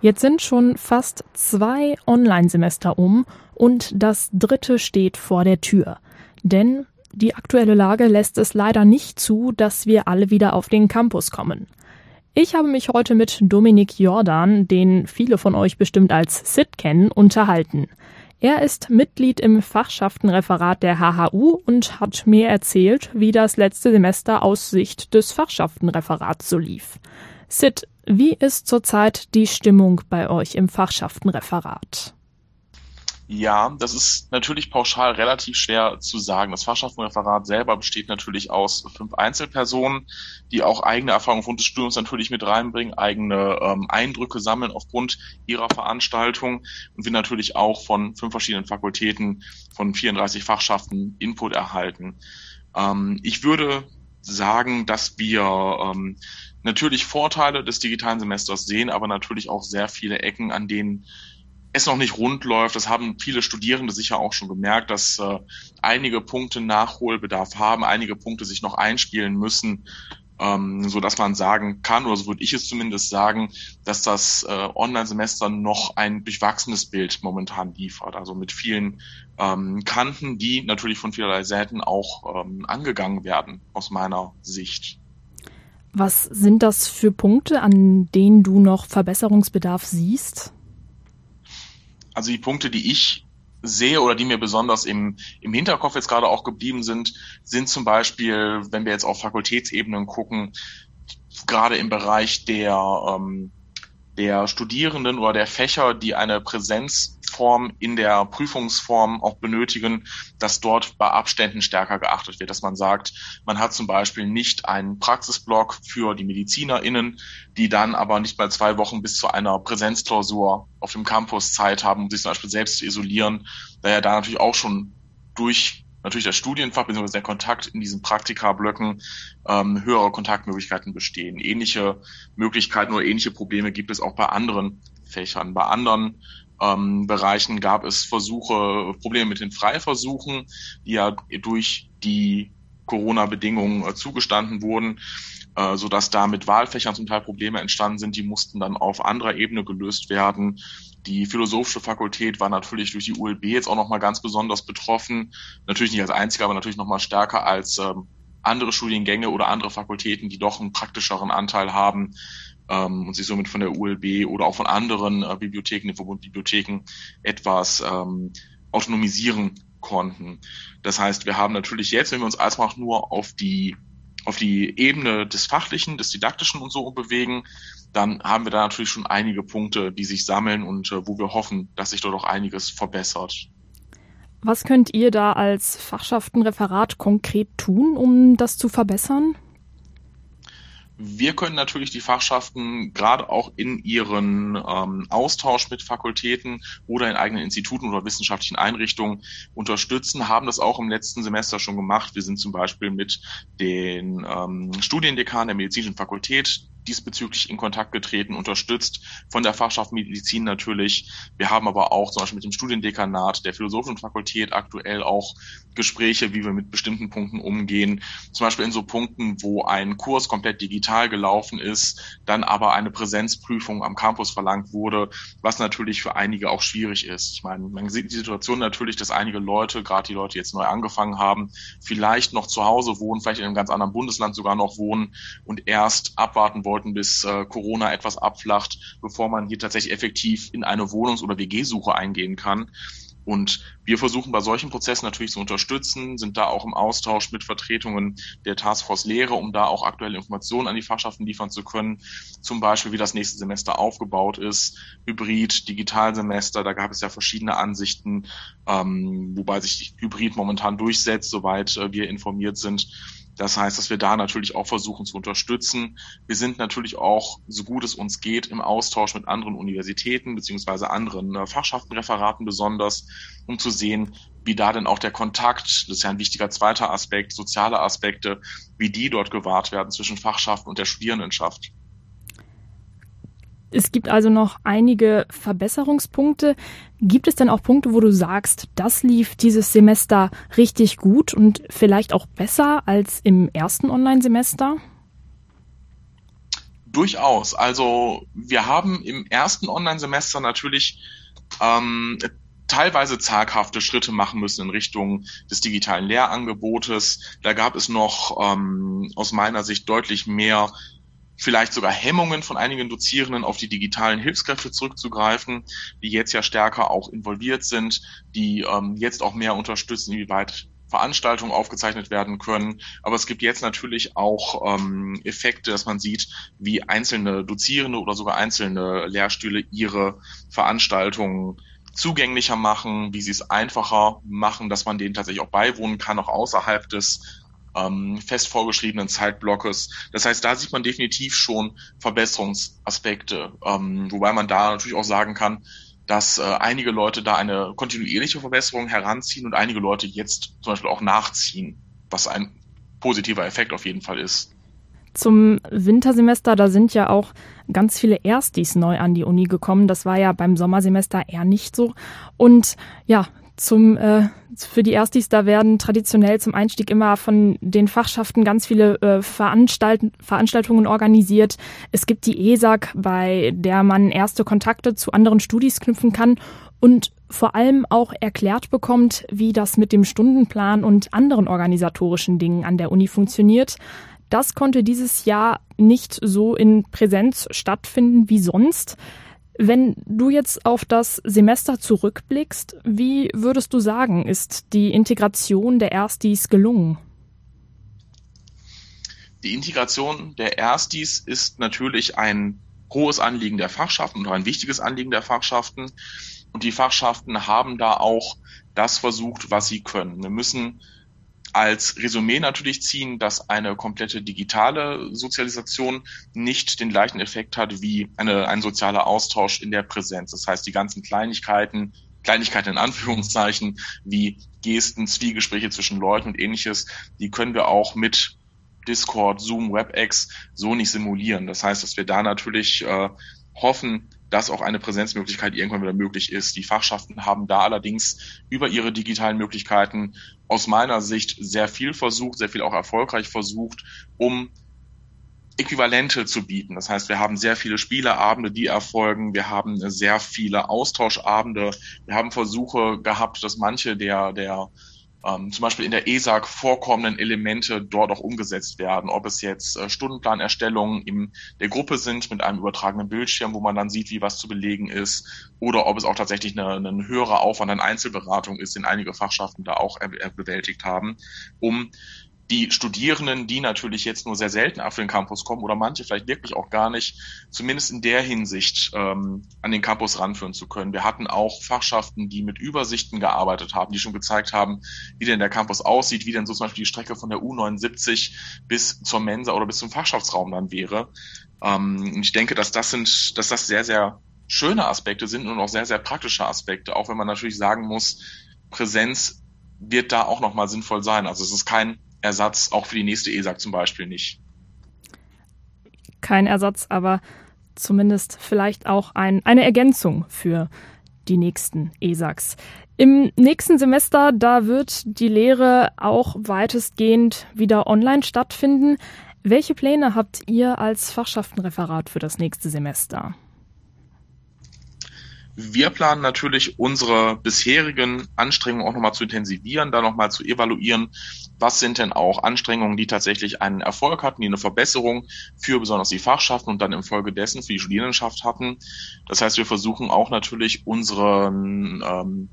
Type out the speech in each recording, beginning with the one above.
Jetzt sind schon fast zwei Online-Semester um und das dritte steht vor der Tür. Denn die aktuelle Lage lässt es leider nicht zu, dass wir alle wieder auf den Campus kommen. Ich habe mich heute mit Dominik Jordan, den viele von euch bestimmt als Sid kennen, unterhalten. Er ist Mitglied im Fachschaftenreferat der HHU und hat mir erzählt, wie das letzte Semester aus Sicht des Fachschaftenreferats so lief. Sid, wie ist zurzeit die Stimmung bei euch im Fachschaftenreferat? Ja, das ist natürlich pauschal relativ schwer zu sagen. Das Fachschaftenreferat selber besteht natürlich aus fünf Einzelpersonen, die auch eigene Erfahrungen aufgrund des Studiums natürlich mit reinbringen, eigene ähm, Eindrücke sammeln aufgrund ihrer Veranstaltung und wir natürlich auch von fünf verschiedenen Fakultäten von 34 Fachschaften Input erhalten. Ähm, ich würde sagen, dass wir ähm, natürlich Vorteile des digitalen Semesters sehen, aber natürlich auch sehr viele Ecken, an denen es noch nicht rund läuft. Das haben viele Studierende sicher auch schon gemerkt, dass äh, einige Punkte Nachholbedarf haben, einige Punkte sich noch einspielen müssen, ähm, so dass man sagen kann, oder so würde ich es zumindest sagen, dass das äh, Online-Semester noch ein durchwachsenes Bild momentan liefert. Also mit vielen ähm, Kanten, die natürlich von vielerlei Seiten auch ähm, angegangen werden, aus meiner Sicht. Was sind das für Punkte, an denen du noch Verbesserungsbedarf siehst? Also die Punkte, die ich sehe oder die mir besonders im, im Hinterkopf jetzt gerade auch geblieben sind, sind zum Beispiel, wenn wir jetzt auf Fakultätsebenen gucken, gerade im Bereich der, ähm, der Studierenden oder der Fächer, die eine Präsenzform in der Prüfungsform auch benötigen, dass dort bei Abständen stärker geachtet wird, dass man sagt, man hat zum Beispiel nicht einen Praxisblock für die MedizinerInnen, die dann aber nicht mal zwei Wochen bis zu einer Präsenzklausur auf dem Campus Zeit haben, um sich zum Beispiel selbst zu isolieren, da ja da natürlich auch schon durch natürlich das Studienfach bzw. der Kontakt in diesen Praktikablöcken ähm, höhere Kontaktmöglichkeiten bestehen. Ähnliche Möglichkeiten oder ähnliche Probleme gibt es auch bei anderen Fächern. Bei anderen ähm, Bereichen gab es Versuche, Probleme mit den Freiversuchen, die ja durch die Corona-Bedingungen äh, zugestanden wurden, äh, so dass da mit Wahlfächern zum Teil Probleme entstanden sind. Die mussten dann auf anderer Ebene gelöst werden. Die philosophische Fakultät war natürlich durch die ULB jetzt auch nochmal ganz besonders betroffen. Natürlich nicht als einzige, aber natürlich nochmal stärker als ähm, andere Studiengänge oder andere Fakultäten, die doch einen praktischeren Anteil haben ähm, und sich somit von der ULB oder auch von anderen äh, Bibliotheken, den Verbundbibliotheken etwas ähm, autonomisieren konnten. Das heißt, wir haben natürlich jetzt, wenn wir uns erstmal nur auf die auf die Ebene des Fachlichen, des Didaktischen und so bewegen, dann haben wir da natürlich schon einige Punkte, die sich sammeln und äh, wo wir hoffen, dass sich dort auch einiges verbessert. Was könnt ihr da als Fachschaftenreferat konkret tun, um das zu verbessern? Wir können natürlich die Fachschaften gerade auch in ihren ähm, Austausch mit Fakultäten oder in eigenen Instituten oder wissenschaftlichen Einrichtungen unterstützen, haben das auch im letzten Semester schon gemacht. Wir sind zum Beispiel mit den ähm, Studiendekanen der medizinischen Fakultät diesbezüglich in Kontakt getreten, unterstützt von der Fachschaft Medizin natürlich. Wir haben aber auch zum Beispiel mit dem Studiendekanat der Philosophischen Fakultät aktuell auch Gespräche, wie wir mit bestimmten Punkten umgehen. Zum Beispiel in so Punkten, wo ein Kurs komplett digital gelaufen ist, dann aber eine Präsenzprüfung am Campus verlangt wurde, was natürlich für einige auch schwierig ist. Ich meine, man sieht die Situation natürlich, dass einige Leute, gerade die Leute, die jetzt neu angefangen haben, vielleicht noch zu Hause wohnen, vielleicht in einem ganz anderen Bundesland sogar noch wohnen und erst abwarten wollen, wollten, bis äh, Corona etwas abflacht, bevor man hier tatsächlich effektiv in eine Wohnungs- oder WG-Suche eingehen kann. Und wir versuchen bei solchen Prozessen natürlich zu unterstützen, sind da auch im Austausch mit Vertretungen der Taskforce Lehre, um da auch aktuelle Informationen an die Fachschaften liefern zu können. Zum Beispiel, wie das nächste Semester aufgebaut ist, Hybrid, Digitalsemester, da gab es ja verschiedene Ansichten, ähm, wobei sich Hybrid momentan durchsetzt, soweit äh, wir informiert sind. Das heißt, dass wir da natürlich auch versuchen zu unterstützen. Wir sind natürlich auch, so gut es uns geht, im Austausch mit anderen Universitäten beziehungsweise anderen äh, Fachschaftenreferaten besonders, um zu sehen, wie da denn auch der Kontakt, das ist ja ein wichtiger zweiter Aspekt, soziale Aspekte, wie die dort gewahrt werden zwischen Fachschaften und der Studierendenschaft. Es gibt also noch einige Verbesserungspunkte. Gibt es denn auch Punkte, wo du sagst, das lief dieses Semester richtig gut und vielleicht auch besser als im ersten Online-Semester? Durchaus. Also wir haben im ersten Online-Semester natürlich ähm, teilweise zaghafte Schritte machen müssen in Richtung des digitalen Lehrangebotes. Da gab es noch ähm, aus meiner Sicht deutlich mehr vielleicht sogar Hemmungen von einigen Dozierenden auf die digitalen Hilfskräfte zurückzugreifen, die jetzt ja stärker auch involviert sind, die ähm, jetzt auch mehr unterstützen, inwieweit Veranstaltungen aufgezeichnet werden können. Aber es gibt jetzt natürlich auch ähm, Effekte, dass man sieht, wie einzelne Dozierende oder sogar einzelne Lehrstühle ihre Veranstaltungen zugänglicher machen, wie sie es einfacher machen, dass man denen tatsächlich auch beiwohnen kann, auch außerhalb des ähm, fest vorgeschriebenen Zeitblockes. Das heißt, da sieht man definitiv schon Verbesserungsaspekte, ähm, wobei man da natürlich auch sagen kann, dass äh, einige Leute da eine kontinuierliche Verbesserung heranziehen und einige Leute jetzt zum Beispiel auch nachziehen, was ein positiver Effekt auf jeden Fall ist. Zum Wintersemester, da sind ja auch ganz viele Erstis neu an die Uni gekommen. Das war ja beim Sommersemester eher nicht so. Und ja, zum äh, für die Erstis, da werden traditionell zum Einstieg immer von den Fachschaften ganz viele äh, Veranstalt Veranstaltungen organisiert. Es gibt die ESAG, bei der man erste Kontakte zu anderen Studis knüpfen kann und vor allem auch erklärt bekommt, wie das mit dem Stundenplan und anderen organisatorischen Dingen an der Uni funktioniert. Das konnte dieses Jahr nicht so in Präsenz stattfinden wie sonst. Wenn du jetzt auf das Semester zurückblickst, wie würdest du sagen, ist die Integration der Erstis gelungen? Die Integration der Erstis ist natürlich ein hohes Anliegen der Fachschaften und ein wichtiges Anliegen der Fachschaften. Und die Fachschaften haben da auch das versucht, was sie können. Wir müssen als Resümee natürlich ziehen, dass eine komplette digitale Sozialisation nicht den gleichen Effekt hat wie eine, ein sozialer Austausch in der Präsenz. Das heißt, die ganzen Kleinigkeiten, Kleinigkeiten in Anführungszeichen, wie Gesten, Zwiegespräche zwischen Leuten und ähnliches, die können wir auch mit Discord, Zoom, WebEx so nicht simulieren. Das heißt, dass wir da natürlich äh, hoffen, dass auch eine Präsenzmöglichkeit irgendwann wieder möglich ist. Die Fachschaften haben da allerdings über ihre digitalen Möglichkeiten aus meiner Sicht sehr viel versucht, sehr viel auch erfolgreich versucht, um Äquivalente zu bieten. Das heißt, wir haben sehr viele Spieleabende, die erfolgen. Wir haben sehr viele Austauschabende. Wir haben Versuche gehabt, dass manche der, der ähm, zum Beispiel in der ESAG vorkommenden Elemente dort auch umgesetzt werden. Ob es jetzt äh, Stundenplanerstellungen in der Gruppe sind mit einem übertragenen Bildschirm, wo man dann sieht, wie was zu belegen ist, oder ob es auch tatsächlich eine, eine höhere Aufwand an Einzelberatung ist, den einige Fachschaften da auch er bewältigt haben, um die Studierenden, die natürlich jetzt nur sehr selten auf den Campus kommen oder manche vielleicht wirklich auch gar nicht, zumindest in der Hinsicht ähm, an den Campus ranführen zu können. Wir hatten auch Fachschaften, die mit Übersichten gearbeitet haben, die schon gezeigt haben, wie denn der Campus aussieht, wie denn so zum Beispiel die Strecke von der U79 bis zur Mensa oder bis zum Fachschaftsraum dann wäre. Ähm, ich denke, dass das sind, dass das sehr, sehr schöne Aspekte sind und auch sehr, sehr praktische Aspekte, auch wenn man natürlich sagen muss, Präsenz wird da auch nochmal sinnvoll sein. Also es ist kein Ersatz, auch für die nächste ESAG zum Beispiel nicht. Kein Ersatz, aber zumindest vielleicht auch ein, eine Ergänzung für die nächsten ESAGs. Im nächsten Semester, da wird die Lehre auch weitestgehend wieder online stattfinden. Welche Pläne habt ihr als Fachschaftenreferat für das nächste Semester? Wir planen natürlich unsere bisherigen Anstrengungen auch nochmal zu intensivieren, da nochmal zu evaluieren, was sind denn auch Anstrengungen, die tatsächlich einen Erfolg hatten, die eine Verbesserung für besonders die Fachschaften und dann infolgedessen für die Studierendenschaft hatten. Das heißt, wir versuchen auch natürlich unseren ähm,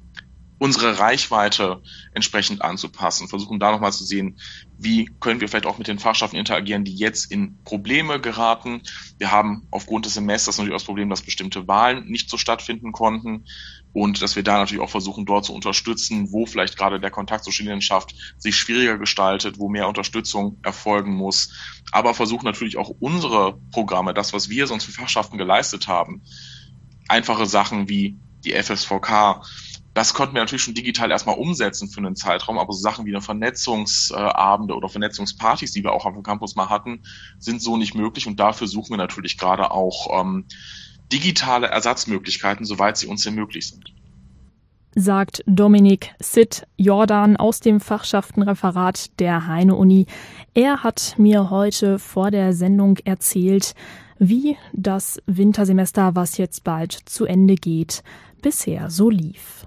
unsere Reichweite entsprechend anzupassen, versuchen da nochmal zu sehen, wie können wir vielleicht auch mit den Fachschaften interagieren, die jetzt in Probleme geraten. Wir haben aufgrund des Semesters natürlich das Problem, dass bestimmte Wahlen nicht so stattfinden konnten und dass wir da natürlich auch versuchen, dort zu unterstützen, wo vielleicht gerade der Kontakt zur Studierendenschaft sich schwieriger gestaltet, wo mehr Unterstützung erfolgen muss. Aber versuchen natürlich auch unsere Programme, das, was wir sonst für Fachschaften geleistet haben, einfache Sachen wie die FSVK, das konnten wir natürlich schon digital erstmal umsetzen für einen Zeitraum, aber so Sachen wie eine Vernetzungsabende oder Vernetzungspartys, die wir auch auf dem Campus mal hatten, sind so nicht möglich und dafür suchen wir natürlich gerade auch ähm, digitale Ersatzmöglichkeiten, soweit sie uns denn möglich sind. Sagt Dominik Sitt Jordan aus dem Fachschaftenreferat der Heine-Uni. Er hat mir heute vor der Sendung erzählt, wie das Wintersemester, was jetzt bald zu Ende geht, bisher so lief.